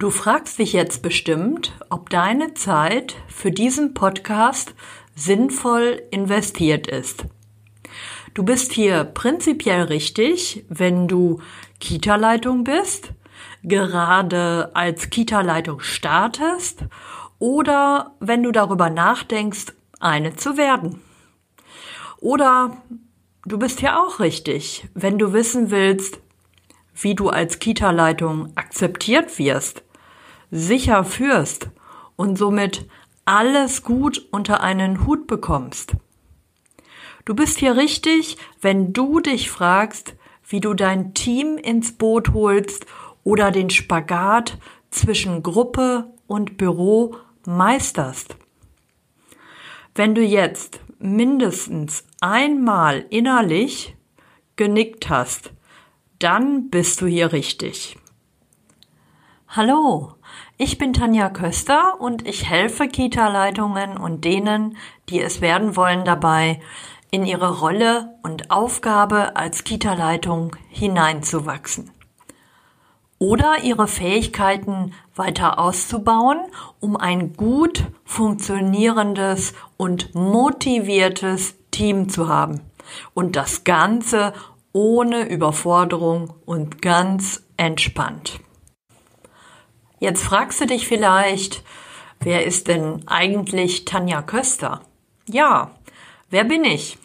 Du fragst dich jetzt bestimmt, ob deine Zeit für diesen Podcast sinnvoll investiert ist. Du bist hier prinzipiell richtig, wenn du Kita-Leitung bist, gerade als Kita-Leitung startest oder wenn du darüber nachdenkst, eine zu werden. Oder du bist hier auch richtig, wenn du wissen willst, wie du als Kita-Leitung akzeptiert wirst sicher führst und somit alles gut unter einen Hut bekommst. Du bist hier richtig, wenn du dich fragst, wie du dein Team ins Boot holst oder den Spagat zwischen Gruppe und Büro meisterst. Wenn du jetzt mindestens einmal innerlich genickt hast, dann bist du hier richtig. Hallo, ich bin Tanja Köster und ich helfe Kita-Leitungen und denen, die es werden wollen, dabei, in ihre Rolle und Aufgabe als Kita-Leitung hineinzuwachsen. Oder ihre Fähigkeiten weiter auszubauen, um ein gut funktionierendes und motiviertes Team zu haben. Und das Ganze ohne Überforderung und ganz entspannt. Jetzt fragst du dich vielleicht, wer ist denn eigentlich Tanja Köster? Ja, wer bin ich?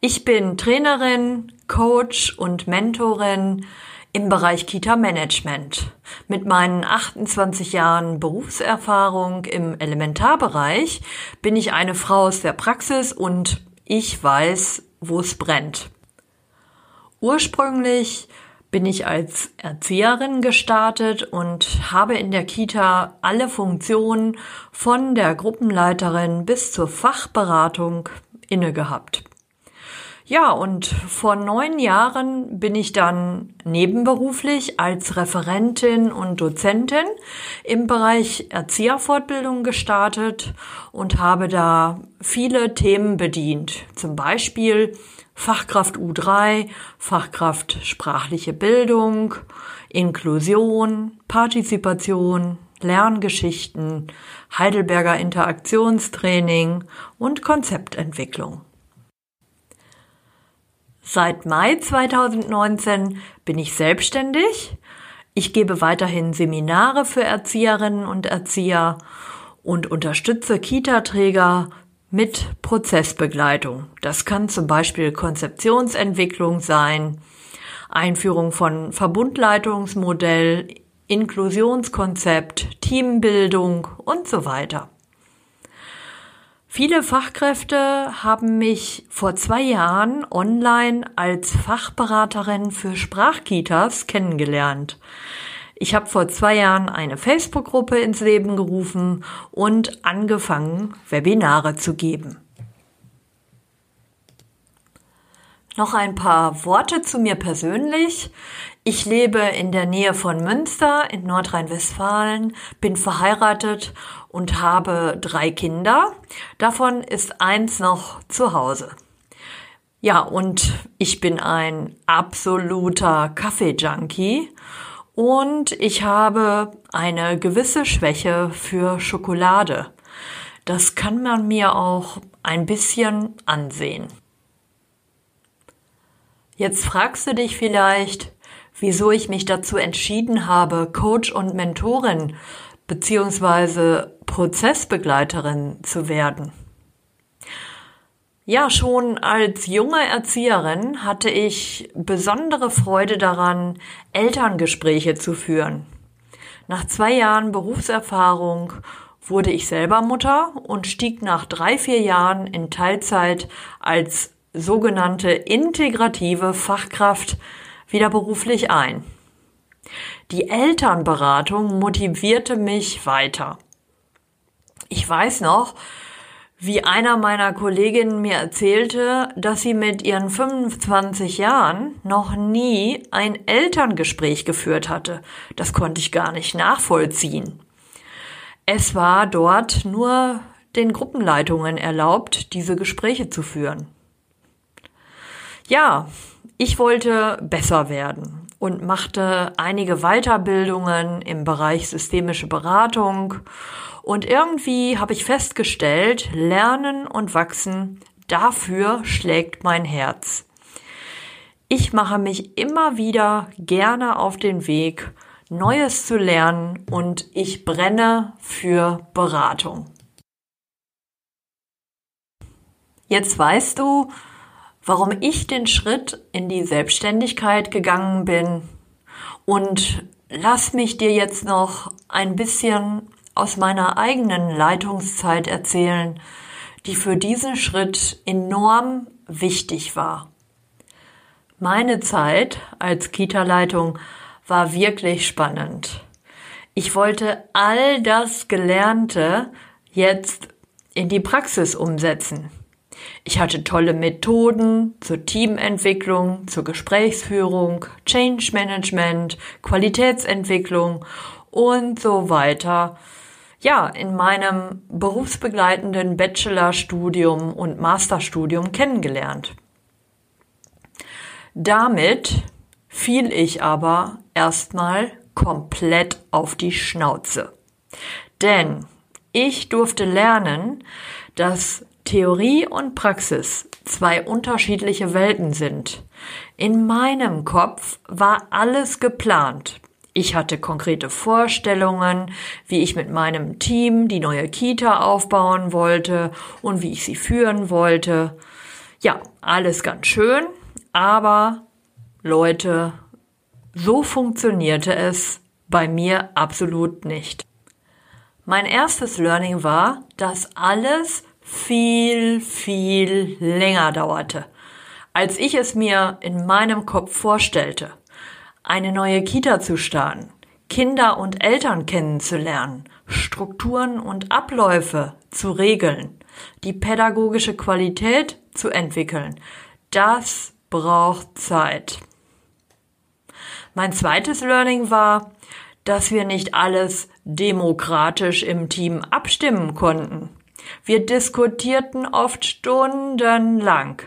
Ich bin Trainerin, Coach und Mentorin im Bereich Kita Management. Mit meinen 28 Jahren Berufserfahrung im Elementarbereich bin ich eine Frau aus der Praxis und ich weiß, wo es brennt. Ursprünglich bin ich als Erzieherin gestartet und habe in der Kita alle Funktionen von der Gruppenleiterin bis zur Fachberatung inne gehabt. Ja, und vor neun Jahren bin ich dann nebenberuflich als Referentin und Dozentin im Bereich Erzieherfortbildung gestartet und habe da viele Themen bedient. Zum Beispiel Fachkraft U3, Fachkraft sprachliche Bildung, Inklusion, Partizipation, Lerngeschichten, Heidelberger Interaktionstraining und Konzeptentwicklung. Seit Mai 2019 bin ich selbstständig. Ich gebe weiterhin Seminare für Erzieherinnen und Erzieher und unterstütze Kita-Träger mit Prozessbegleitung. Das kann zum Beispiel Konzeptionsentwicklung sein, Einführung von Verbundleitungsmodell, Inklusionskonzept, Teambildung und so weiter. Viele Fachkräfte haben mich vor zwei Jahren online als Fachberaterin für Sprachkitas kennengelernt. Ich habe vor zwei Jahren eine Facebook-Gruppe ins Leben gerufen und angefangen, Webinare zu geben. Noch ein paar Worte zu mir persönlich. Ich lebe in der Nähe von Münster in Nordrhein-Westfalen, bin verheiratet und habe drei Kinder. Davon ist eins noch zu Hause. Ja, und ich bin ein absoluter Kaffee-Junkie und ich habe eine gewisse Schwäche für Schokolade. Das kann man mir auch ein bisschen ansehen. Jetzt fragst du dich vielleicht, wieso ich mich dazu entschieden habe, Coach und Mentorin bzw. Prozessbegleiterin zu werden. Ja, schon als junge Erzieherin hatte ich besondere Freude daran, Elterngespräche zu führen. Nach zwei Jahren Berufserfahrung wurde ich selber Mutter und stieg nach drei, vier Jahren in Teilzeit als sogenannte integrative Fachkraft wieder beruflich ein. Die Elternberatung motivierte mich weiter. Ich weiß noch, wie einer meiner Kolleginnen mir erzählte, dass sie mit ihren 25 Jahren noch nie ein Elterngespräch geführt hatte. Das konnte ich gar nicht nachvollziehen. Es war dort nur den Gruppenleitungen erlaubt, diese Gespräche zu führen. Ja, ich wollte besser werden und machte einige Weiterbildungen im Bereich systemische Beratung und irgendwie habe ich festgestellt, Lernen und Wachsen, dafür schlägt mein Herz. Ich mache mich immer wieder gerne auf den Weg, Neues zu lernen und ich brenne für Beratung. Jetzt weißt du, warum ich den Schritt in die Selbstständigkeit gegangen bin und lass mich dir jetzt noch ein bisschen aus meiner eigenen Leitungszeit erzählen, die für diesen Schritt enorm wichtig war. Meine Zeit als Kita-Leitung war wirklich spannend. Ich wollte all das Gelernte jetzt in die Praxis umsetzen. Ich hatte tolle Methoden zur Teamentwicklung, zur Gesprächsführung, Change Management, Qualitätsentwicklung und so weiter ja, in meinem berufsbegleitenden Bachelorstudium und Masterstudium kennengelernt. Damit fiel ich aber erstmal komplett auf die Schnauze. Denn ich durfte lernen, dass Theorie und Praxis zwei unterschiedliche Welten sind. In meinem Kopf war alles geplant. Ich hatte konkrete Vorstellungen, wie ich mit meinem Team die neue Kita aufbauen wollte und wie ich sie führen wollte. Ja, alles ganz schön, aber Leute, so funktionierte es bei mir absolut nicht. Mein erstes Learning war, dass alles viel, viel länger dauerte, als ich es mir in meinem Kopf vorstellte eine neue Kita zu starten, Kinder und Eltern kennenzulernen, Strukturen und Abläufe zu regeln, die pädagogische Qualität zu entwickeln. Das braucht Zeit. Mein zweites Learning war, dass wir nicht alles demokratisch im Team abstimmen konnten. Wir diskutierten oft stundenlang.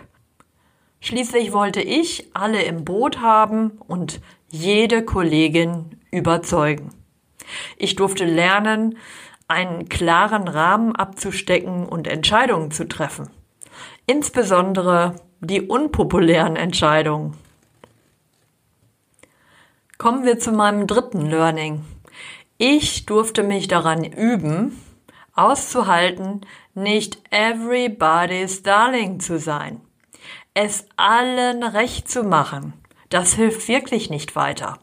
Schließlich wollte ich alle im Boot haben und jede Kollegin überzeugen. Ich durfte lernen, einen klaren Rahmen abzustecken und Entscheidungen zu treffen. Insbesondere die unpopulären Entscheidungen. Kommen wir zu meinem dritten Learning. Ich durfte mich daran üben, auszuhalten, nicht everybody's darling zu sein. Es allen recht zu machen das hilft wirklich nicht weiter.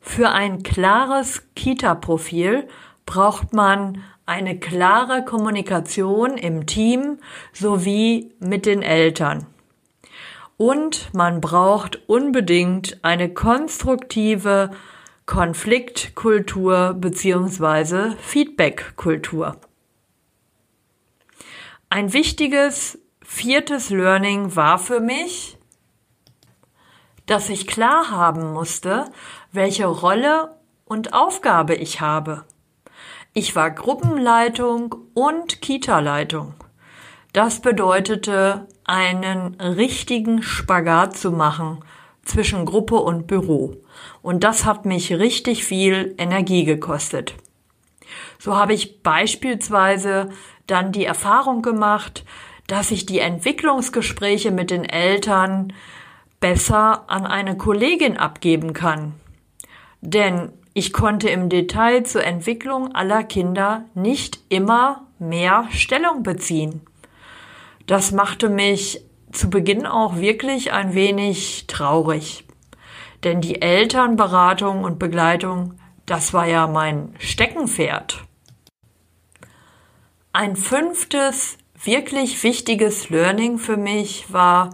Für ein klares Kita-Profil braucht man eine klare Kommunikation im Team sowie mit den Eltern. Und man braucht unbedingt eine konstruktive Konfliktkultur bzw. Feedbackkultur. Ein wichtiges viertes Learning war für mich, dass ich klar haben musste, welche Rolle und Aufgabe ich habe. Ich war Gruppenleitung und Kita-Leitung. Das bedeutete, einen richtigen Spagat zu machen zwischen Gruppe und Büro. Und das hat mich richtig viel Energie gekostet. So habe ich beispielsweise dann die Erfahrung gemacht, dass ich die Entwicklungsgespräche mit den Eltern besser an eine Kollegin abgeben kann. Denn ich konnte im Detail zur Entwicklung aller Kinder nicht immer mehr Stellung beziehen. Das machte mich zu Beginn auch wirklich ein wenig traurig. Denn die Elternberatung und Begleitung, das war ja mein Steckenpferd. Ein fünftes wirklich wichtiges Learning für mich war,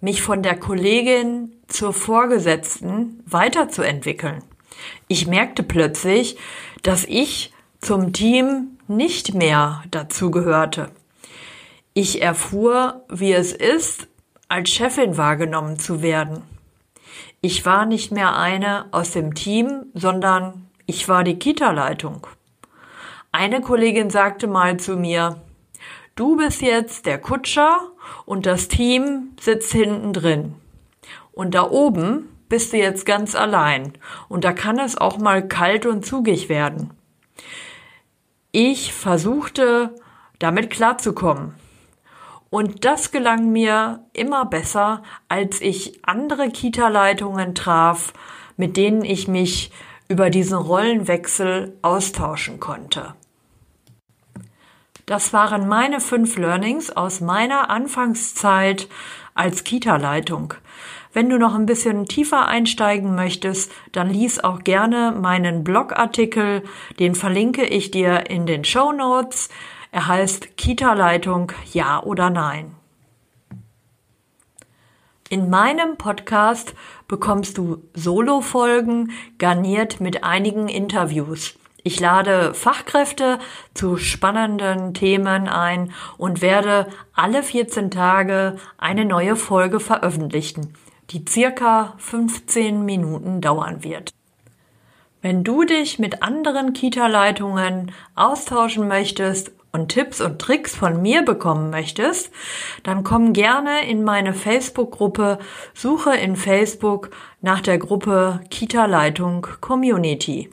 mich von der Kollegin zur Vorgesetzten weiterzuentwickeln. Ich merkte plötzlich, dass ich zum Team nicht mehr dazugehörte. Ich erfuhr, wie es ist, als Chefin wahrgenommen zu werden. Ich war nicht mehr eine aus dem Team, sondern ich war die Kita-Leitung. Eine Kollegin sagte mal zu mir, du bist jetzt der Kutscher und das Team sitzt hinten drin. Und da oben bist du jetzt ganz allein und da kann es auch mal kalt und zugig werden. Ich versuchte damit klarzukommen. Und das gelang mir immer besser, als ich andere Kita-Leitungen traf, mit denen ich mich über diesen Rollenwechsel austauschen konnte. Das waren meine fünf Learnings aus meiner Anfangszeit als Kita-Leitung. Wenn du noch ein bisschen tiefer einsteigen möchtest, dann lies auch gerne meinen Blogartikel, den verlinke ich dir in den Show Notes. Er heißt Kita-Leitung Ja oder Nein. In meinem Podcast bekommst du Solo-Folgen garniert mit einigen Interviews. Ich lade Fachkräfte zu spannenden Themen ein und werde alle 14 Tage eine neue Folge veröffentlichen, die circa 15 Minuten dauern wird. Wenn du dich mit anderen Kita-Leitungen austauschen möchtest und Tipps und Tricks von mir bekommen möchtest, dann komm gerne in meine Facebook-Gruppe, suche in Facebook nach der Gruppe Kita-Leitung Community.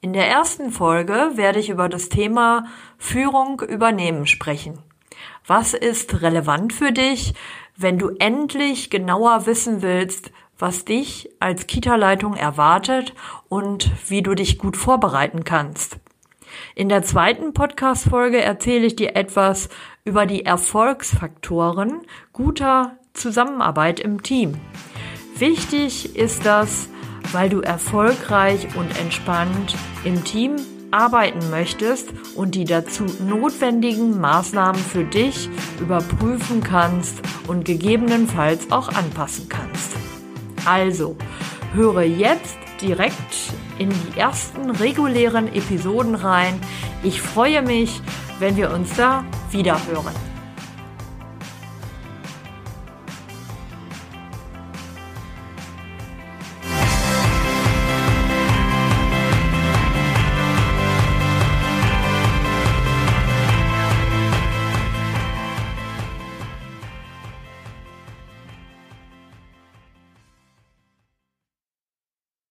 In der ersten Folge werde ich über das Thema Führung übernehmen sprechen. Was ist relevant für dich, wenn du endlich genauer wissen willst, was dich als Kita-Leitung erwartet und wie du dich gut vorbereiten kannst? In der zweiten Podcast-Folge erzähle ich dir etwas über die Erfolgsfaktoren guter Zusammenarbeit im Team. Wichtig ist das, weil du erfolgreich und entspannt im Team arbeiten möchtest und die dazu notwendigen Maßnahmen für dich überprüfen kannst und gegebenenfalls auch anpassen kannst. Also, höre jetzt direkt in die ersten regulären Episoden rein. Ich freue mich, wenn wir uns da wieder hören.